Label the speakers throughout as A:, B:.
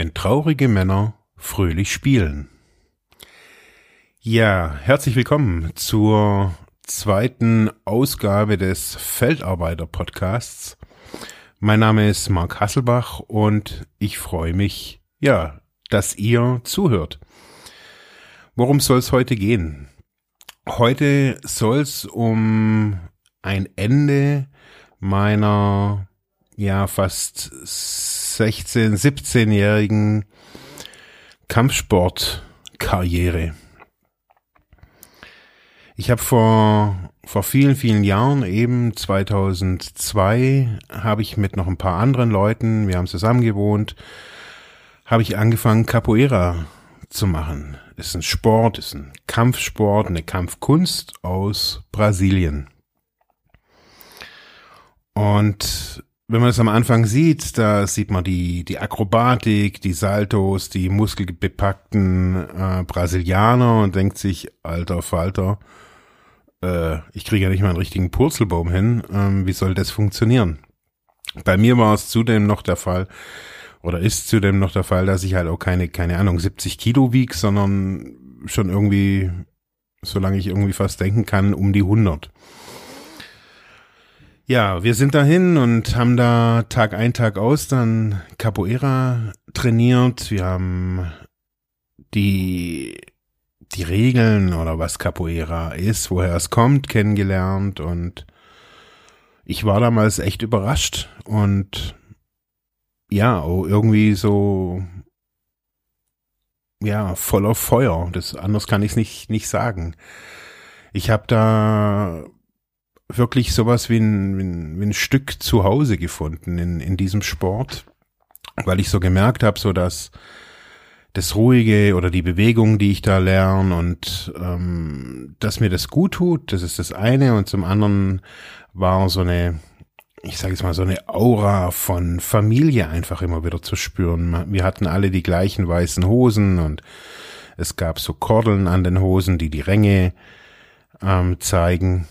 A: wenn traurige Männer fröhlich spielen. Ja, herzlich willkommen zur zweiten Ausgabe des Feldarbeiter Podcasts. Mein Name ist Mark Hasselbach und ich freue mich, ja, dass ihr zuhört. Worum soll es heute gehen? Heute soll es um ein Ende meiner ja fast 16, 17-jährigen Kampfsportkarriere. Ich habe vor vor vielen vielen Jahren eben 2002 habe ich mit noch ein paar anderen Leuten, wir haben zusammen gewohnt, habe ich angefangen Capoeira zu machen. Ist ein Sport, ist ein Kampfsport, eine Kampfkunst aus Brasilien. Und wenn man es am Anfang sieht, da sieht man die, die Akrobatik, die Saltos, die muskelbepackten äh, Brasilianer und denkt sich, alter Falter, äh, ich kriege ja nicht mal einen richtigen Purzelbaum hin, ähm, wie soll das funktionieren? Bei mir war es zudem noch der Fall, oder ist zudem noch der Fall, dass ich halt auch keine, keine Ahnung, 70 Kilo wieg, sondern schon irgendwie, solange ich irgendwie fast denken kann, um die 100. Ja, wir sind dahin und haben da Tag ein, Tag aus dann Capoeira trainiert. Wir haben die, die Regeln oder was Capoeira ist, woher es kommt, kennengelernt und ich war damals echt überrascht und ja, irgendwie so ja, voller Feuer. Das anders kann ich es nicht nicht sagen. Ich habe da wirklich sowas wie ein, wie ein, wie ein Stück zu Hause gefunden in, in diesem Sport, weil ich so gemerkt habe, so dass das Ruhige oder die Bewegung, die ich da lerne und ähm, dass mir das gut tut, das ist das eine und zum anderen war so eine, ich sage jetzt mal so eine Aura von Familie einfach immer wieder zu spüren. Wir hatten alle die gleichen weißen Hosen und es gab so Kordeln an den Hosen, die die Ränge ähm, zeigen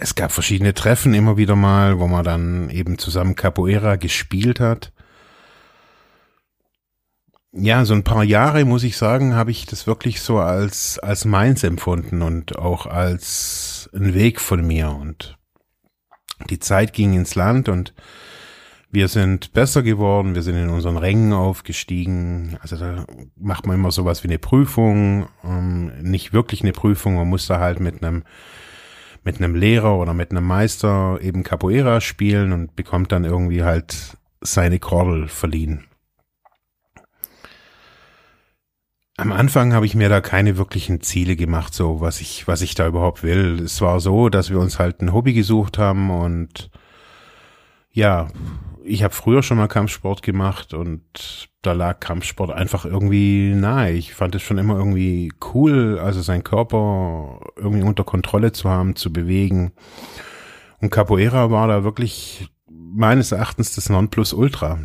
A: es gab verschiedene Treffen immer wieder mal, wo man dann eben zusammen Capoeira gespielt hat. Ja, so ein paar Jahre, muss ich sagen, habe ich das wirklich so als, als meins empfunden und auch als ein Weg von mir. Und die Zeit ging ins Land und wir sind besser geworden, wir sind in unseren Rängen aufgestiegen. Also da macht man immer sowas wie eine Prüfung, ähm, nicht wirklich eine Prüfung, man muss da halt mit einem mit einem Lehrer oder mit einem Meister eben Capoeira spielen und bekommt dann irgendwie halt seine Kordel verliehen. Am Anfang habe ich mir da keine wirklichen Ziele gemacht, so was ich, was ich da überhaupt will. Es war so, dass wir uns halt ein Hobby gesucht haben und ja, ich habe früher schon mal Kampfsport gemacht und da lag Kampfsport einfach irgendwie nahe. Ich fand es schon immer irgendwie cool, also seinen Körper irgendwie unter Kontrolle zu haben, zu bewegen. Und Capoeira war da wirklich meines Erachtens das Nonplusultra.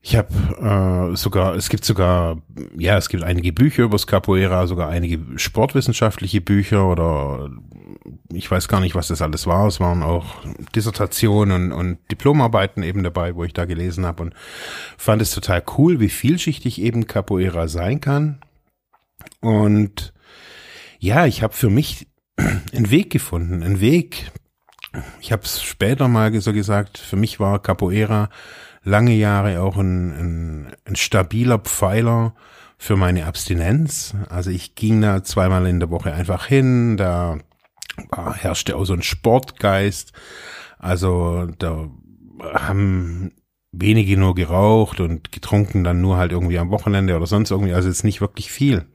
A: Ich habe äh, sogar, es gibt sogar, ja, es gibt einige Bücher über das Capoeira, sogar einige sportwissenschaftliche Bücher oder ich weiß gar nicht, was das alles war. Es waren auch Dissertationen und Diplomarbeiten eben dabei, wo ich da gelesen habe und fand es total cool, wie vielschichtig eben Capoeira sein kann. Und ja, ich habe für mich einen Weg gefunden, einen Weg. Ich habe es später mal so gesagt, für mich war Capoeira lange Jahre auch ein, ein, ein stabiler Pfeiler für meine Abstinenz. Also ich ging da zweimal in der Woche einfach hin, da herrschte auch so ein Sportgeist. Also da haben wenige nur geraucht und getrunken dann nur halt irgendwie am Wochenende oder sonst irgendwie, also jetzt nicht wirklich viel.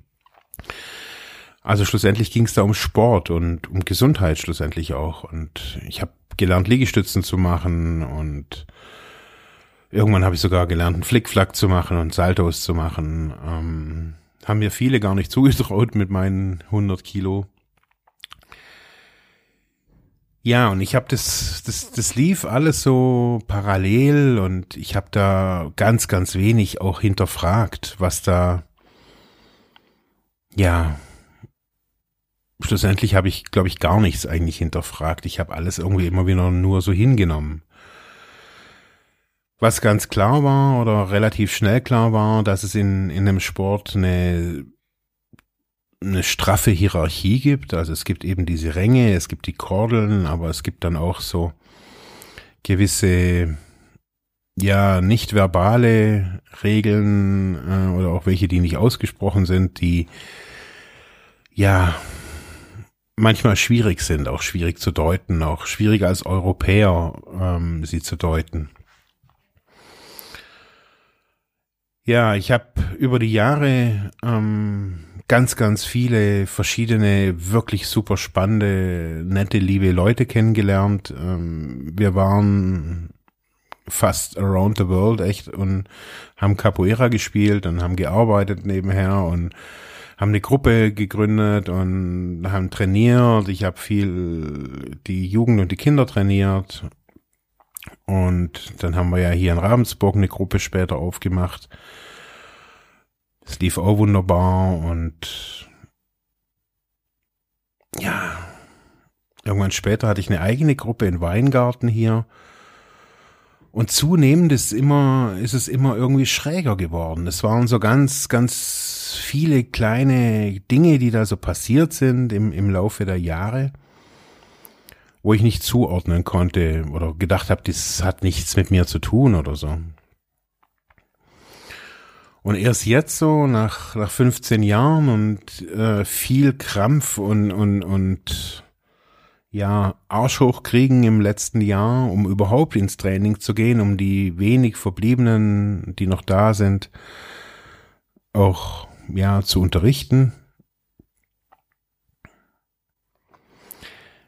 A: Also schlussendlich ging es da um Sport und um Gesundheit schlussendlich auch. Und ich habe gelernt, Liegestützen zu machen und Irgendwann habe ich sogar gelernt, einen Flickflack zu machen und Saltos zu machen. Ähm, haben mir viele gar nicht zugetraut mit meinen 100 Kilo. Ja, und ich habe das, das, das lief alles so parallel und ich habe da ganz, ganz wenig auch hinterfragt, was da, ja, schlussendlich habe ich, glaube ich, gar nichts eigentlich hinterfragt. Ich habe alles irgendwie immer wieder nur so hingenommen. Was ganz klar war oder relativ schnell klar war, dass es in, in einem Sport eine, eine straffe Hierarchie gibt. Also es gibt eben diese Ränge, es gibt die Kordeln, aber es gibt dann auch so gewisse, ja, nicht verbale Regeln äh, oder auch welche, die nicht ausgesprochen sind, die ja manchmal schwierig sind, auch schwierig zu deuten, auch schwieriger als Europäer ähm, sie zu deuten. Ja, ich habe über die Jahre ähm, ganz, ganz viele verschiedene, wirklich super spannende, nette, liebe Leute kennengelernt. Ähm, wir waren fast around the world echt und haben Capoeira gespielt und haben gearbeitet nebenher und haben eine Gruppe gegründet und haben trainiert. Ich habe viel die Jugend und die Kinder trainiert und dann haben wir ja hier in Ravensburg eine Gruppe später aufgemacht. Es lief auch wunderbar und ja, irgendwann später hatte ich eine eigene Gruppe in Weingarten hier. Und zunehmend ist immer, ist es immer irgendwie schräger geworden. Es waren so ganz, ganz viele kleine Dinge, die da so passiert sind im, im Laufe der Jahre wo ich nicht zuordnen konnte oder gedacht habe, das hat nichts mit mir zu tun oder so. Und erst jetzt so, nach, nach 15 Jahren und äh, viel Krampf und, und, und ja, Arsch hochkriegen im letzten Jahr, um überhaupt ins Training zu gehen, um die wenig Verbliebenen, die noch da sind, auch ja zu unterrichten,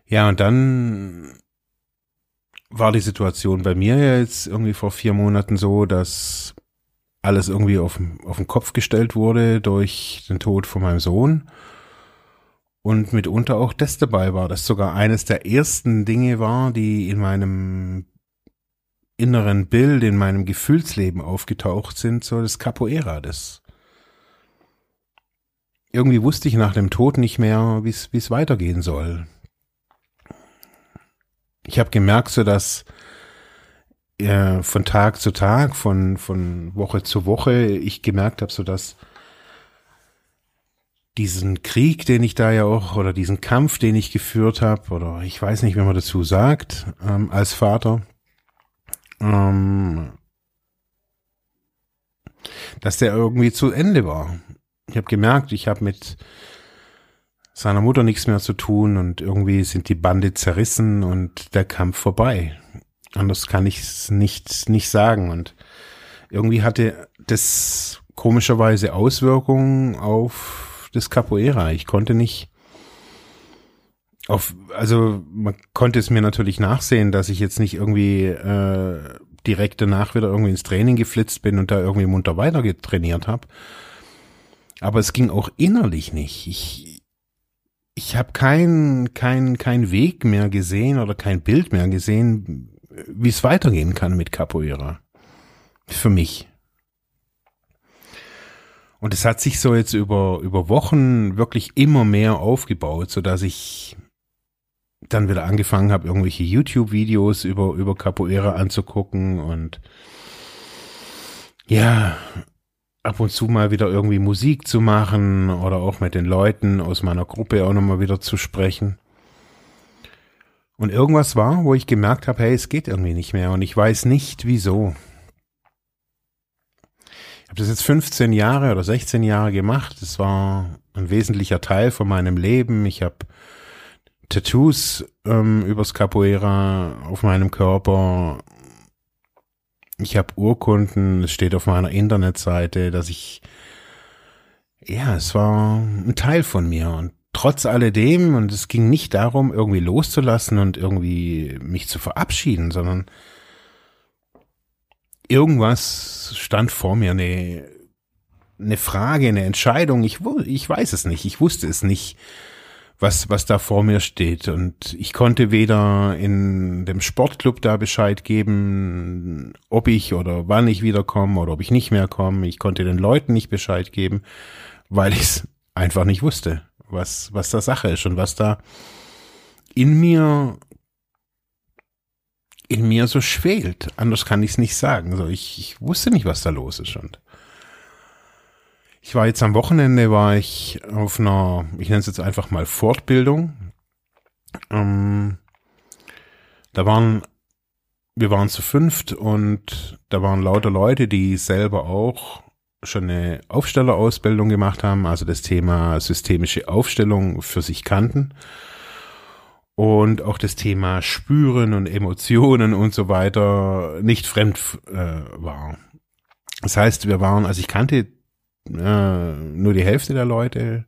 A: Ja, und dann war die Situation bei mir ja jetzt irgendwie vor vier Monaten so, dass alles irgendwie auf, auf den Kopf gestellt wurde durch den Tod von meinem Sohn. Und mitunter auch das dabei war, das sogar eines der ersten Dinge war, die in meinem inneren Bild, in meinem Gefühlsleben aufgetaucht sind, so das Capoeira, das irgendwie wusste ich nach dem Tod nicht mehr, wie es weitergehen soll ich habe gemerkt, so dass äh, von Tag zu Tag, von, von Woche zu Woche, ich gemerkt habe, so dass diesen Krieg, den ich da ja auch, oder diesen Kampf, den ich geführt habe, oder ich weiß nicht, wie man dazu sagt, ähm, als Vater, ähm, dass der irgendwie zu Ende war. Ich habe gemerkt, ich habe mit seiner Mutter nichts mehr zu tun und irgendwie sind die Bande zerrissen und der Kampf vorbei. Anders kann ich es nicht, nicht sagen. Und irgendwie hatte das komischerweise Auswirkungen auf das Capoeira. Ich konnte nicht auf, also man konnte es mir natürlich nachsehen, dass ich jetzt nicht irgendwie äh, direkt danach wieder irgendwie ins Training geflitzt bin und da irgendwie munter weiter getrainiert habe. Aber es ging auch innerlich nicht. Ich, ich habe kein, kein, kein Weg mehr gesehen oder kein Bild mehr gesehen, wie es weitergehen kann mit Capoeira. Für mich. Und es hat sich so jetzt über, über Wochen wirklich immer mehr aufgebaut, so dass ich dann wieder angefangen habe, irgendwelche YouTube-Videos über, über Capoeira anzugucken und ja, ab und zu mal wieder irgendwie Musik zu machen oder auch mit den Leuten aus meiner Gruppe auch nochmal wieder zu sprechen. Und irgendwas war, wo ich gemerkt habe, hey, es geht irgendwie nicht mehr und ich weiß nicht wieso. Ich habe das jetzt 15 Jahre oder 16 Jahre gemacht. Das war ein wesentlicher Teil von meinem Leben. Ich habe Tattoos ähm, übers Capoeira auf meinem Körper ich habe Urkunden, es steht auf meiner Internetseite, dass ich, ja, es war ein Teil von mir. Und trotz alledem, und es ging nicht darum, irgendwie loszulassen und irgendwie mich zu verabschieden, sondern irgendwas stand vor mir, eine, eine Frage, eine Entscheidung, ich, ich weiß es nicht, ich wusste es nicht was, was da vor mir steht. Und ich konnte weder in dem Sportclub da Bescheid geben, ob ich oder wann ich wiederkomme oder ob ich nicht mehr komme. Ich konnte den Leuten nicht Bescheid geben, weil ich es einfach nicht wusste, was, was da Sache ist und was da in mir in mir so schwelt. Anders kann ich es nicht sagen. So, ich, ich wusste nicht, was da los ist. Und ich war jetzt am Wochenende, war ich auf einer, ich nenne es jetzt einfach mal Fortbildung. Ähm, da waren, wir waren zu fünft und da waren lauter Leute, die selber auch schon eine Aufstellerausbildung gemacht haben, also das Thema systemische Aufstellung für sich kannten und auch das Thema Spüren und Emotionen und so weiter nicht fremd äh, war. Das heißt, wir waren, also ich kannte nur die Hälfte der Leute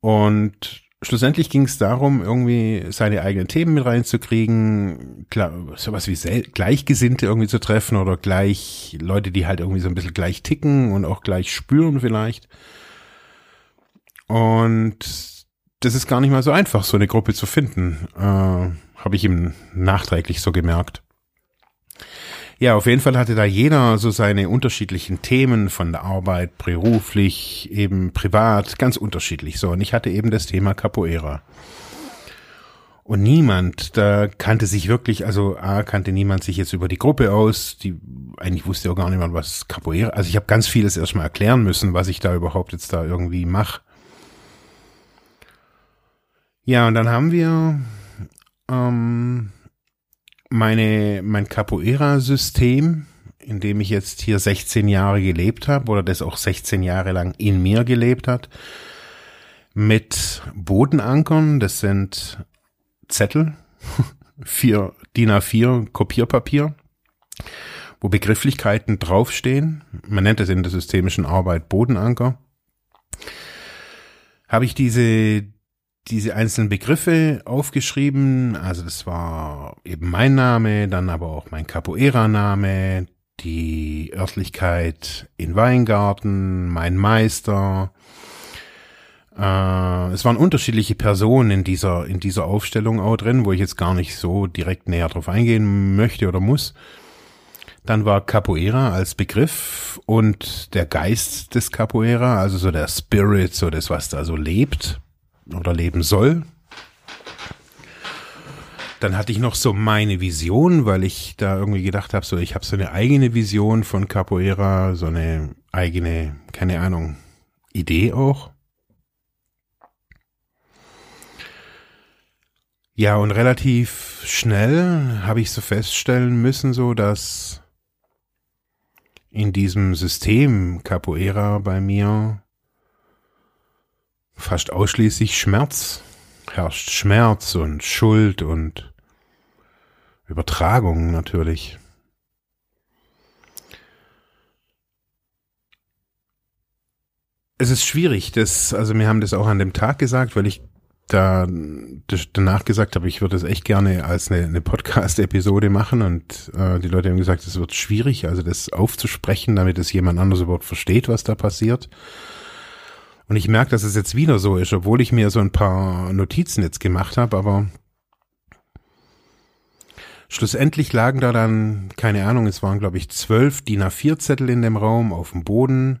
A: und schlussendlich ging es darum, irgendwie seine eigenen Themen mit reinzukriegen, sowas wie Gleichgesinnte irgendwie zu treffen oder gleich Leute, die halt irgendwie so ein bisschen gleich ticken und auch gleich spüren vielleicht. Und das ist gar nicht mal so einfach, so eine Gruppe zu finden. Äh, Habe ich ihm nachträglich so gemerkt. Ja, auf jeden Fall hatte da jeder so seine unterschiedlichen Themen von der Arbeit, beruflich, eben privat, ganz unterschiedlich so. Und ich hatte eben das Thema Capoeira. Und niemand, da kannte sich wirklich, also A, kannte niemand sich jetzt über die Gruppe aus, die eigentlich wusste auch gar niemand, was Capoeira, also ich habe ganz vieles erstmal erklären müssen, was ich da überhaupt jetzt da irgendwie mache. Ja, und dann haben wir ähm, meine, mein Capoeira-System, in dem ich jetzt hier 16 Jahre gelebt habe oder das auch 16 Jahre lang in mir gelebt hat, mit Bodenankern, das sind Zettel, vier DIN A4 Kopierpapier, wo Begrifflichkeiten draufstehen. Man nennt es in der systemischen Arbeit Bodenanker. Habe ich diese diese einzelnen Begriffe aufgeschrieben. Also das war eben mein Name, dann aber auch mein Capoeira-Name, die Örtlichkeit in Weingarten, mein Meister. Äh, es waren unterschiedliche Personen in dieser, in dieser Aufstellung auch drin, wo ich jetzt gar nicht so direkt näher drauf eingehen möchte oder muss. Dann war Capoeira als Begriff und der Geist des Capoeira, also so der Spirit, so das, was da so lebt oder leben soll. Dann hatte ich noch so meine Vision, weil ich da irgendwie gedacht habe, so ich habe so eine eigene Vision von Capoeira, so eine eigene, keine Ahnung, Idee auch. Ja, und relativ schnell habe ich so feststellen müssen, so dass in diesem System Capoeira bei mir fast ausschließlich Schmerz herrscht. Schmerz und Schuld und Übertragung natürlich. Es ist schwierig, das, also wir haben das auch an dem Tag gesagt, weil ich da danach gesagt habe, ich würde es echt gerne als eine, eine Podcast-Episode machen und äh, die Leute haben gesagt, es wird schwierig, also das aufzusprechen, damit es jemand anderes überhaupt versteht, was da passiert. Und ich merke, dass es jetzt wieder so ist, obwohl ich mir so ein paar Notizen jetzt gemacht habe, aber schlussendlich lagen da dann, keine Ahnung, es waren glaube ich zwölf DIN A4 Zettel in dem Raum auf dem Boden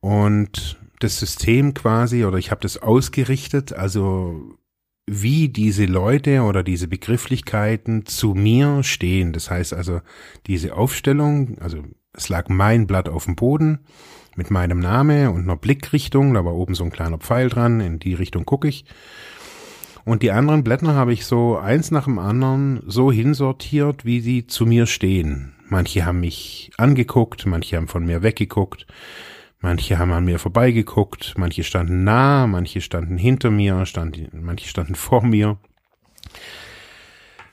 A: und das System quasi, oder ich habe das ausgerichtet, also wie diese Leute oder diese Begrifflichkeiten zu mir stehen. Das heißt also, diese Aufstellung, also es lag mein Blatt auf dem Boden mit meinem Name und einer Blickrichtung. Da war oben so ein kleiner Pfeil dran, in die Richtung gucke ich. Und die anderen Blätter habe ich so eins nach dem anderen so hinsortiert, wie sie zu mir stehen. Manche haben mich angeguckt, manche haben von mir weggeguckt, manche haben an mir vorbeigeguckt, manche standen nah, manche standen hinter mir, standen, manche standen vor mir.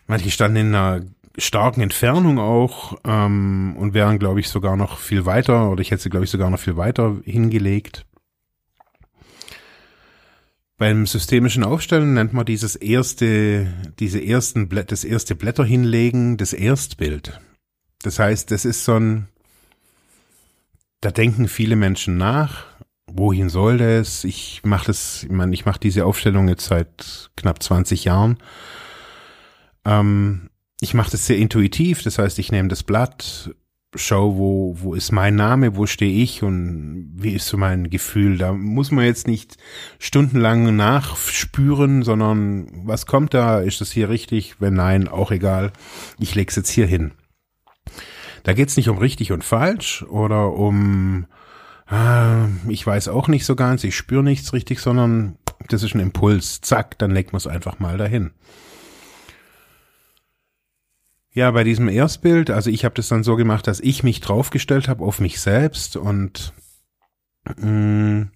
A: Manche standen in einer starken Entfernung auch ähm, und wären, glaube ich, sogar noch viel weiter oder ich hätte sie, glaube ich, sogar noch viel weiter hingelegt. Beim systemischen Aufstellen nennt man dieses erste, diese ersten Blätter, das erste Blätter hinlegen, das Erstbild. Das heißt, das ist so ein, da denken viele Menschen nach, wohin soll das? Ich mache das, ich meine, ich mache diese Aufstellung jetzt seit knapp 20 Jahren. Ähm, ich mache das sehr intuitiv, das heißt, ich nehme das Blatt, schau, wo, wo ist mein Name, wo stehe ich und wie ist so mein Gefühl. Da muss man jetzt nicht stundenlang nachspüren, sondern was kommt da? Ist das hier richtig? Wenn nein, auch egal. Ich leg's jetzt hier hin. Da geht's nicht um richtig und falsch oder um, ah, ich weiß auch nicht so ganz, ich spüre nichts richtig, sondern das ist ein Impuls. Zack, dann legt man es einfach mal dahin. Ja, bei diesem Erstbild, also ich habe das dann so gemacht, dass ich mich draufgestellt habe auf mich selbst und mh, mm,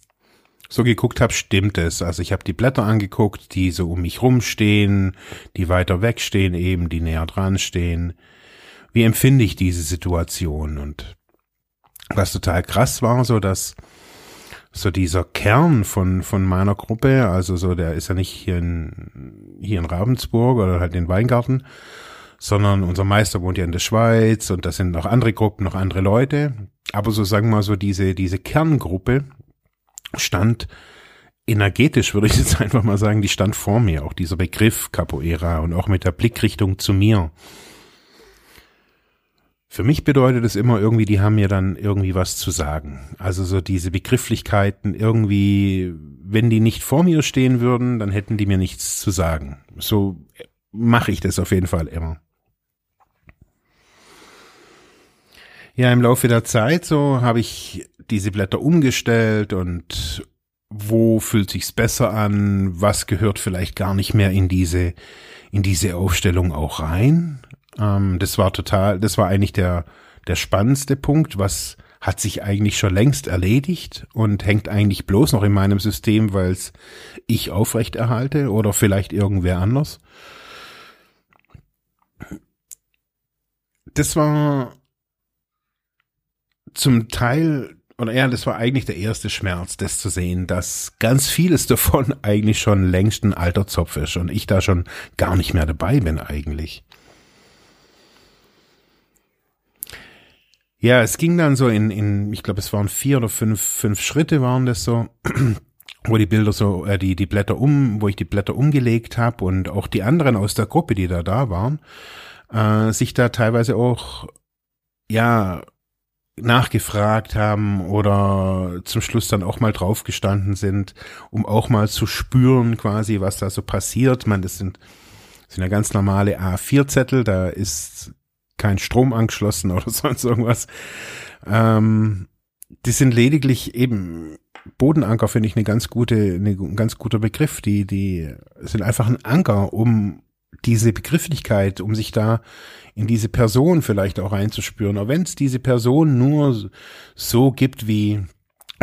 A: so geguckt habe, stimmt es. Also ich habe die Blätter angeguckt, die so um mich rumstehen, die weiter weg stehen eben, die näher dran stehen. Wie empfinde ich diese Situation? Und was total krass war, so dass so dieser Kern von, von meiner Gruppe, also so, der ist ja nicht hier in, hier in Ravensburg oder halt in Weingarten, sondern unser Meister wohnt ja in der Schweiz und das sind noch andere Gruppen, noch andere Leute. Aber so sagen wir mal so, diese, diese Kerngruppe stand energetisch, würde ich jetzt einfach mal sagen, die stand vor mir, auch dieser Begriff Capoeira und auch mit der Blickrichtung zu mir. Für mich bedeutet es immer irgendwie, die haben mir dann irgendwie was zu sagen. Also so diese Begrifflichkeiten irgendwie, wenn die nicht vor mir stehen würden, dann hätten die mir nichts zu sagen. So mache ich das auf jeden Fall immer. Ja, im Laufe der Zeit so habe ich diese Blätter umgestellt und wo fühlt sich's besser an? Was gehört vielleicht gar nicht mehr in diese in diese Aufstellung auch rein? Ähm, das war total, das war eigentlich der der spannendste Punkt. Was hat sich eigentlich schon längst erledigt und hängt eigentlich bloß noch in meinem System, weil es ich aufrechterhalte oder vielleicht irgendwer anders? Das war zum Teil, oder ja, das war eigentlich der erste Schmerz, das zu sehen, dass ganz vieles davon eigentlich schon längst ein alter Zopf ist und ich da schon gar nicht mehr dabei bin eigentlich. Ja, es ging dann so in, in ich glaube, es waren vier oder fünf, fünf Schritte waren das so, wo die Bilder so, äh, die, die Blätter um, wo ich die Blätter umgelegt habe und auch die anderen aus der Gruppe, die da da waren, äh, sich da teilweise auch, ja, nachgefragt haben oder zum Schluss dann auch mal draufgestanden sind, um auch mal zu spüren quasi, was da so passiert. Man, das sind, das sind ja ganz normale A4-Zettel, da ist kein Strom angeschlossen oder sonst irgendwas. Ähm, die sind lediglich eben Bodenanker finde ich eine ganz gute, eine, ein ganz guter Begriff. Die, die sind einfach ein Anker, um diese Begrifflichkeit, um sich da in diese Person vielleicht auch reinzuspüren. Auch wenn es diese Person nur so gibt, wie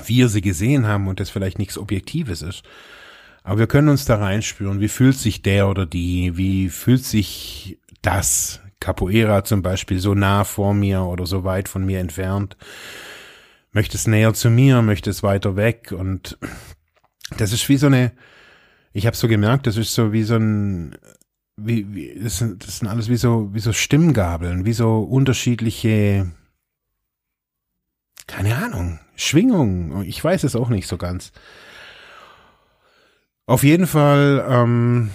A: wir sie gesehen haben und das vielleicht nichts Objektives ist. Aber wir können uns da reinspüren. Wie fühlt sich der oder die? Wie fühlt sich das? Capoeira zum Beispiel so nah vor mir oder so weit von mir entfernt. Möchte es näher zu mir, möchte es weiter weg und das ist wie so eine, ich habe so gemerkt, das ist so wie so ein wie, wie das, sind, das sind alles wie so, wie so Stimmgabeln, wie so unterschiedliche, keine Ahnung, Schwingungen. Ich weiß es auch nicht so ganz. Auf jeden Fall ähm,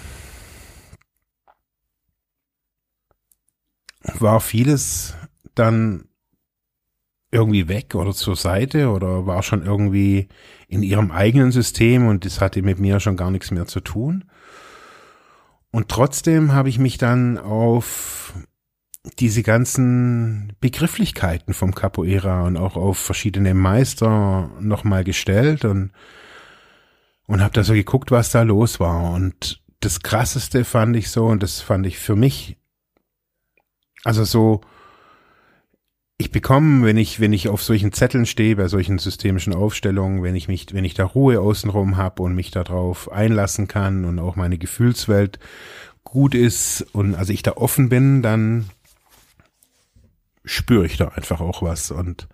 A: war vieles dann irgendwie weg oder zur Seite oder war schon irgendwie in ihrem eigenen System und das hatte mit mir schon gar nichts mehr zu tun. Und trotzdem habe ich mich dann auf diese ganzen Begrifflichkeiten vom Capoeira und auch auf verschiedene Meister nochmal gestellt und, und habe da so geguckt, was da los war. Und das Krasseste fand ich so, und das fand ich für mich, also so, ich bekomme, wenn ich, wenn ich auf solchen Zetteln stehe, bei solchen systemischen Aufstellungen, wenn ich mich, wenn ich da Ruhe außenrum habe und mich darauf einlassen kann und auch meine Gefühlswelt gut ist und also ich da offen bin, dann spüre ich da einfach auch was und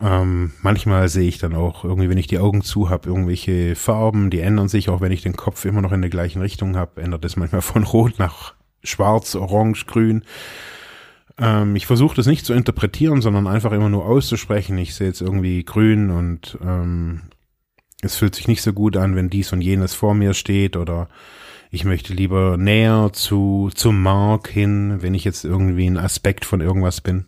A: ähm, manchmal sehe ich dann auch irgendwie, wenn ich die Augen zu habe, irgendwelche Farben, die ändern sich, auch wenn ich den Kopf immer noch in der gleichen Richtung habe, ändert es manchmal von rot nach schwarz, orange, grün. Ähm, ich versuche das nicht zu interpretieren, sondern einfach immer nur auszusprechen. Ich sehe jetzt irgendwie grün und ähm, es fühlt sich nicht so gut an, wenn dies und jenes vor mir steht oder ich möchte lieber näher zu, zu Mark hin, wenn ich jetzt irgendwie ein Aspekt von irgendwas bin.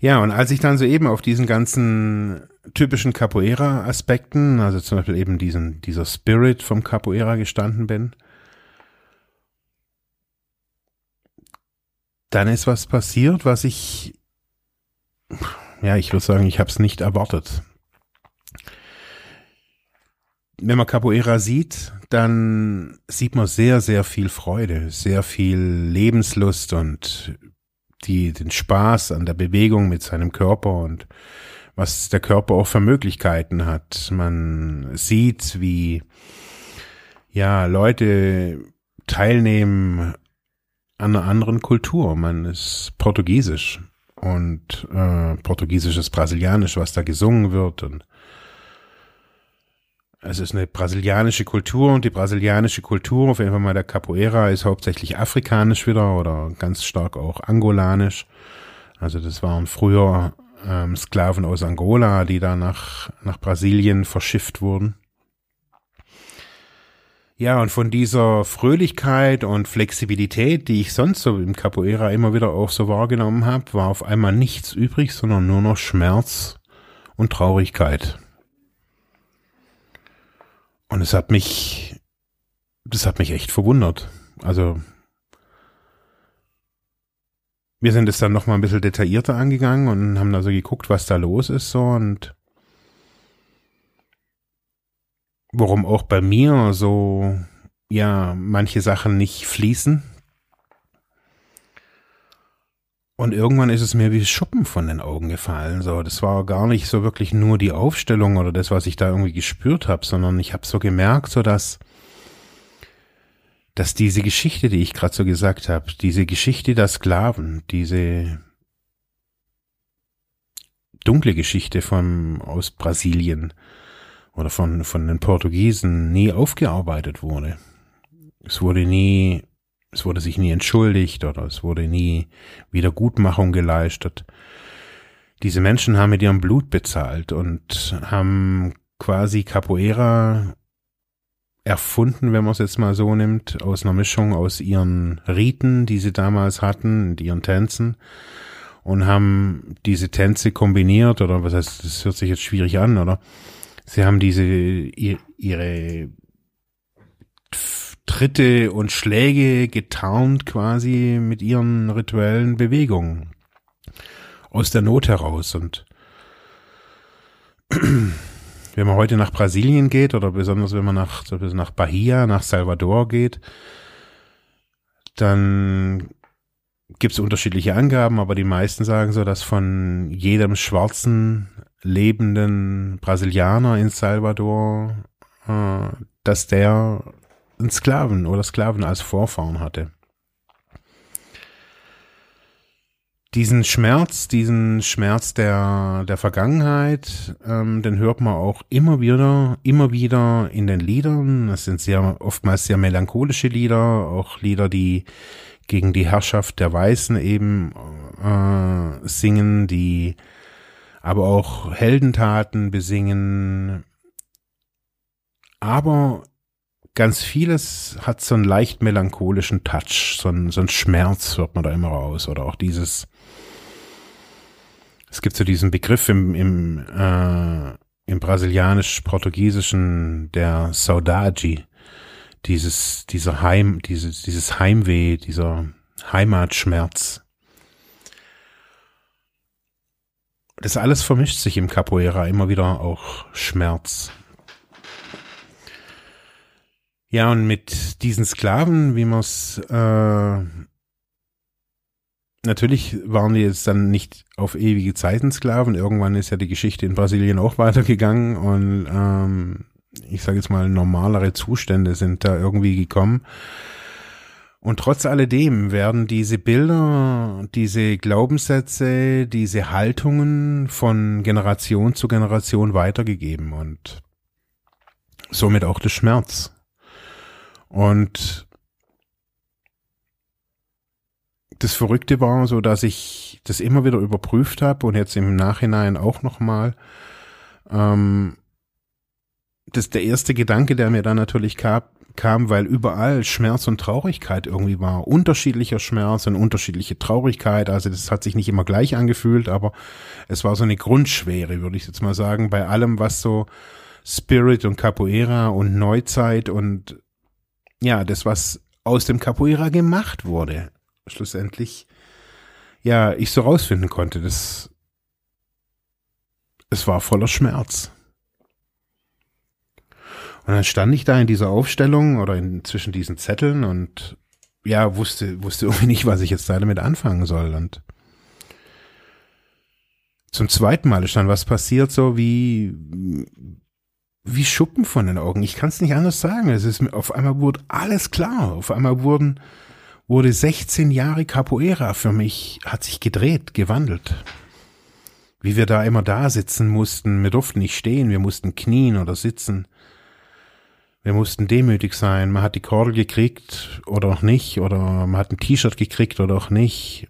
A: Ja, und als ich dann so eben auf diesen ganzen typischen Capoeira-Aspekten, also zum Beispiel eben diesen, dieser Spirit vom Capoeira gestanden bin, dann ist was passiert, was ich, ja, ich würde sagen, ich habe es nicht erwartet. Wenn man Capoeira sieht, dann sieht man sehr, sehr viel Freude, sehr viel Lebenslust und die, den Spaß an der Bewegung mit seinem Körper und was der Körper auch für Möglichkeiten hat. Man sieht, wie ja Leute teilnehmen einer anderen Kultur. Man ist portugiesisch und äh, portugiesisch ist brasilianisch, was da gesungen wird und es ist eine brasilianische Kultur und die brasilianische Kultur, auf jeden Fall mal der Capoeira, ist hauptsächlich afrikanisch wieder oder ganz stark auch angolanisch. Also das waren früher ähm, Sklaven aus Angola, die da nach, nach Brasilien verschifft wurden. Ja, und von dieser Fröhlichkeit und Flexibilität, die ich sonst so im Capoeira immer wieder auch so wahrgenommen habe, war auf einmal nichts übrig, sondern nur noch Schmerz und Traurigkeit. Und es hat mich, das hat mich echt verwundert. Also, wir sind es dann noch mal ein bisschen detaillierter angegangen und haben also geguckt, was da los ist so und warum auch bei mir so, ja, manche Sachen nicht fließen. Und irgendwann ist es mir wie Schuppen von den Augen gefallen. So, das war gar nicht so wirklich nur die Aufstellung oder das, was ich da irgendwie gespürt habe, sondern ich habe so gemerkt, so dass dass diese Geschichte, die ich gerade so gesagt habe, diese Geschichte der Sklaven, diese dunkle Geschichte von aus Brasilien oder von von den Portugiesen nie aufgearbeitet wurde. Es wurde nie es wurde sich nie entschuldigt oder es wurde nie Wiedergutmachung geleistet. Diese Menschen haben mit ihrem Blut bezahlt und haben quasi Capoeira erfunden, wenn man es jetzt mal so nimmt, aus einer Mischung aus ihren Riten, die sie damals hatten, und ihren Tänzen und haben diese Tänze kombiniert oder was heißt, das hört sich jetzt schwierig an, oder? Sie haben diese ihre Tritte und Schläge getarnt quasi mit ihren rituellen Bewegungen. Aus der Not heraus. Und wenn man heute nach Brasilien geht oder besonders wenn man nach, nach Bahia, nach Salvador geht, dann gibt es unterschiedliche Angaben, aber die meisten sagen so, dass von jedem schwarzen lebenden Brasilianer in Salvador, äh, dass der einen Sklaven oder Sklaven als Vorfahren hatte. Diesen Schmerz, diesen Schmerz der, der Vergangenheit, ähm, den hört man auch immer wieder, immer wieder in den Liedern. Das sind sehr, oftmals sehr melancholische Lieder, auch Lieder, die gegen die Herrschaft der Weißen eben äh, singen, die aber auch Heldentaten besingen. Aber ganz vieles hat so einen leicht melancholischen Touch, so ein, so ein Schmerz hört man da immer raus. Oder auch dieses, es gibt so diesen Begriff im, im, äh, im brasilianisch-portugiesischen der Saudade, dieses, dieser Heim, dieses, dieses Heimweh, dieser Heimatschmerz. Das alles vermischt sich im Capoeira immer wieder auch Schmerz. Ja, und mit diesen Sklaven, wie man es äh, natürlich waren die jetzt dann nicht auf ewige Zeiten Sklaven. Irgendwann ist ja die Geschichte in Brasilien auch weitergegangen und ähm, ich sage jetzt mal normalere Zustände sind da irgendwie gekommen. Und trotz alledem werden diese Bilder, diese Glaubenssätze, diese Haltungen von Generation zu Generation weitergegeben und somit auch der Schmerz. Und das Verrückte war so, dass ich das immer wieder überprüft habe und jetzt im Nachhinein auch nochmal. Ähm, das der erste Gedanke, der mir dann natürlich kam, kam, weil überall Schmerz und Traurigkeit irgendwie war. Unterschiedlicher Schmerz und unterschiedliche Traurigkeit. Also das hat sich nicht immer gleich angefühlt, aber es war so eine Grundschwere, würde ich jetzt mal sagen, bei allem, was so Spirit und Capoeira und Neuzeit und ja, das, was aus dem Capoeira gemacht wurde, schlussendlich, ja, ich so rausfinden konnte. Das, es war voller Schmerz. Und dann stand ich da in dieser Aufstellung oder in, zwischen diesen Zetteln und ja, wusste, wusste irgendwie nicht, was ich jetzt damit anfangen soll. Und zum zweiten Mal ist dann was passiert, so wie, wie Schuppen von den Augen. Ich kann es nicht anders sagen. Es ist, auf einmal wurde alles klar. Auf einmal wurden, wurde 16 Jahre Capoeira für mich, hat sich gedreht, gewandelt. Wie wir da immer da sitzen mussten. Wir durften nicht stehen, wir mussten knien oder sitzen. Wir mussten demütig sein. Man hat die Kordel gekriegt oder auch nicht. Oder man hat ein T-Shirt gekriegt oder auch nicht.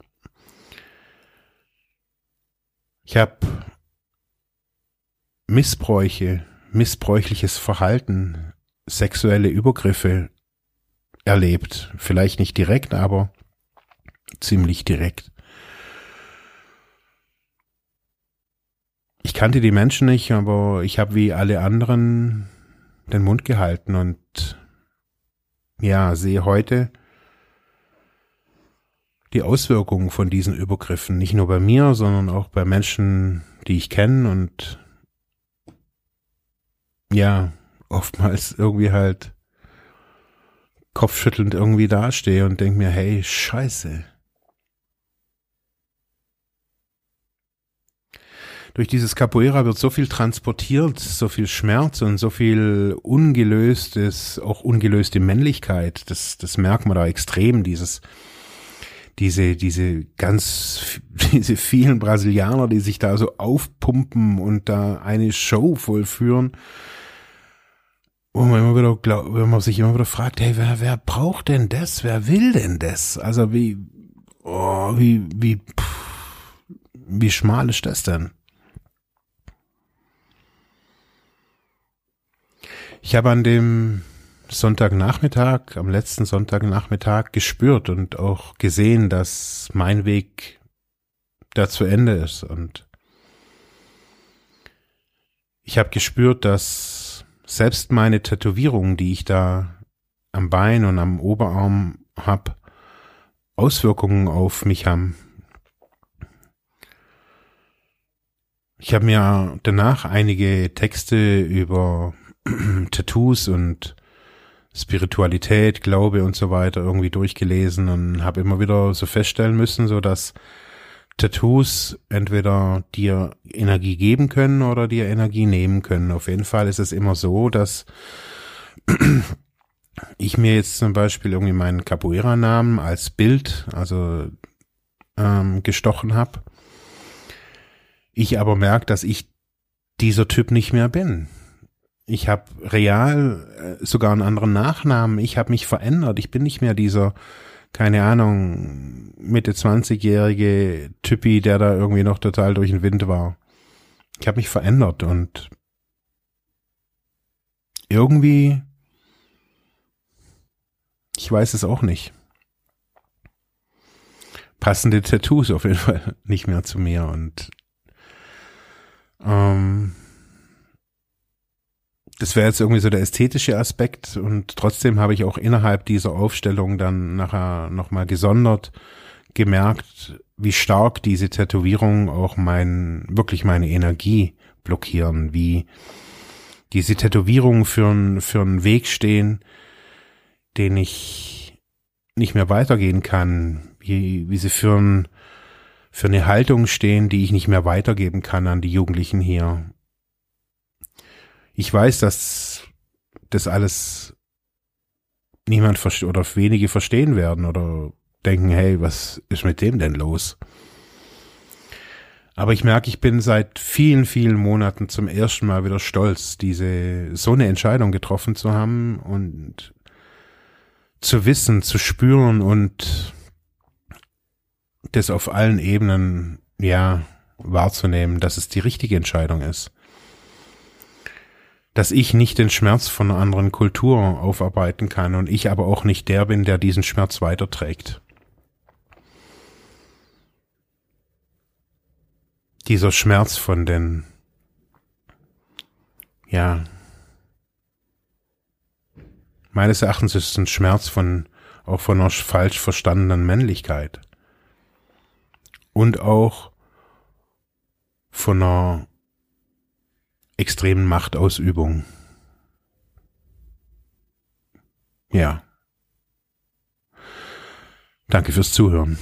A: Ich habe Missbräuche, missbräuchliches Verhalten, sexuelle Übergriffe erlebt. Vielleicht nicht direkt, aber ziemlich direkt. Ich kannte die Menschen nicht, aber ich habe wie alle anderen den Mund gehalten und ja, sehe heute die Auswirkungen von diesen Übergriffen, nicht nur bei mir, sondern auch bei Menschen, die ich kenne und ja, oftmals irgendwie halt kopfschüttelnd irgendwie dastehe und denke mir, hey, scheiße. Durch dieses Capoeira wird so viel transportiert, so viel Schmerz und so viel ungelöstes, auch ungelöste Männlichkeit. Das, das merkt man da extrem, dieses, diese, diese ganz, diese vielen Brasilianer, die sich da so aufpumpen und da eine Show vollführen. Wo man immer wieder glaub, wenn man sich immer wieder fragt, hey, wer, wer braucht denn das? Wer will denn das? Also wie, oh, wie, wie, pff, wie schmal ist das denn? Ich habe an dem Sonntagnachmittag, am letzten Sonntagnachmittag gespürt und auch gesehen, dass mein Weg da zu Ende ist. Und ich habe gespürt, dass selbst meine Tätowierungen, die ich da am Bein und am Oberarm habe, Auswirkungen auf mich haben. Ich habe mir danach einige Texte über Tattoos und Spiritualität, Glaube und so weiter irgendwie durchgelesen und habe immer wieder so feststellen müssen, so dass Tattoos entweder dir Energie geben können oder dir Energie nehmen können. Auf jeden Fall ist es immer so, dass ich mir jetzt zum Beispiel irgendwie meinen Capoeira-Namen als Bild, also ähm, gestochen habe. Ich aber merke, dass ich dieser Typ nicht mehr bin. Ich habe real äh, sogar einen anderen Nachnamen. Ich habe mich verändert. Ich bin nicht mehr dieser, keine Ahnung, Mitte 20-jährige Typi, der da irgendwie noch total durch den Wind war. Ich habe mich verändert und irgendwie, ich weiß es auch nicht. Passende Tattoos auf jeden Fall nicht mehr zu mir und ähm, das wäre jetzt irgendwie so der ästhetische Aspekt und trotzdem habe ich auch innerhalb dieser Aufstellung dann nachher nochmal gesondert gemerkt, wie stark diese Tätowierungen auch mein, wirklich meine Energie blockieren, wie diese Tätowierungen für, ein, für einen Weg stehen, den ich nicht mehr weitergehen kann, wie, wie sie für, ein, für eine Haltung stehen, die ich nicht mehr weitergeben kann an die Jugendlichen hier ich weiß, dass das alles niemand versteht oder wenige verstehen werden oder denken, hey, was ist mit dem denn los? Aber ich merke, ich bin seit vielen, vielen Monaten zum ersten Mal wieder stolz, diese so eine Entscheidung getroffen zu haben und zu wissen, zu spüren und das auf allen Ebenen, ja, wahrzunehmen, dass es die richtige Entscheidung ist dass ich nicht den Schmerz von einer anderen Kultur aufarbeiten kann und ich aber auch nicht der bin, der diesen Schmerz weiterträgt. Dieser Schmerz von den, ja, meines Erachtens ist es ein Schmerz von, auch von einer falsch verstandenen Männlichkeit. Und auch von einer extremen Machtausübung. Ja. Danke fürs Zuhören.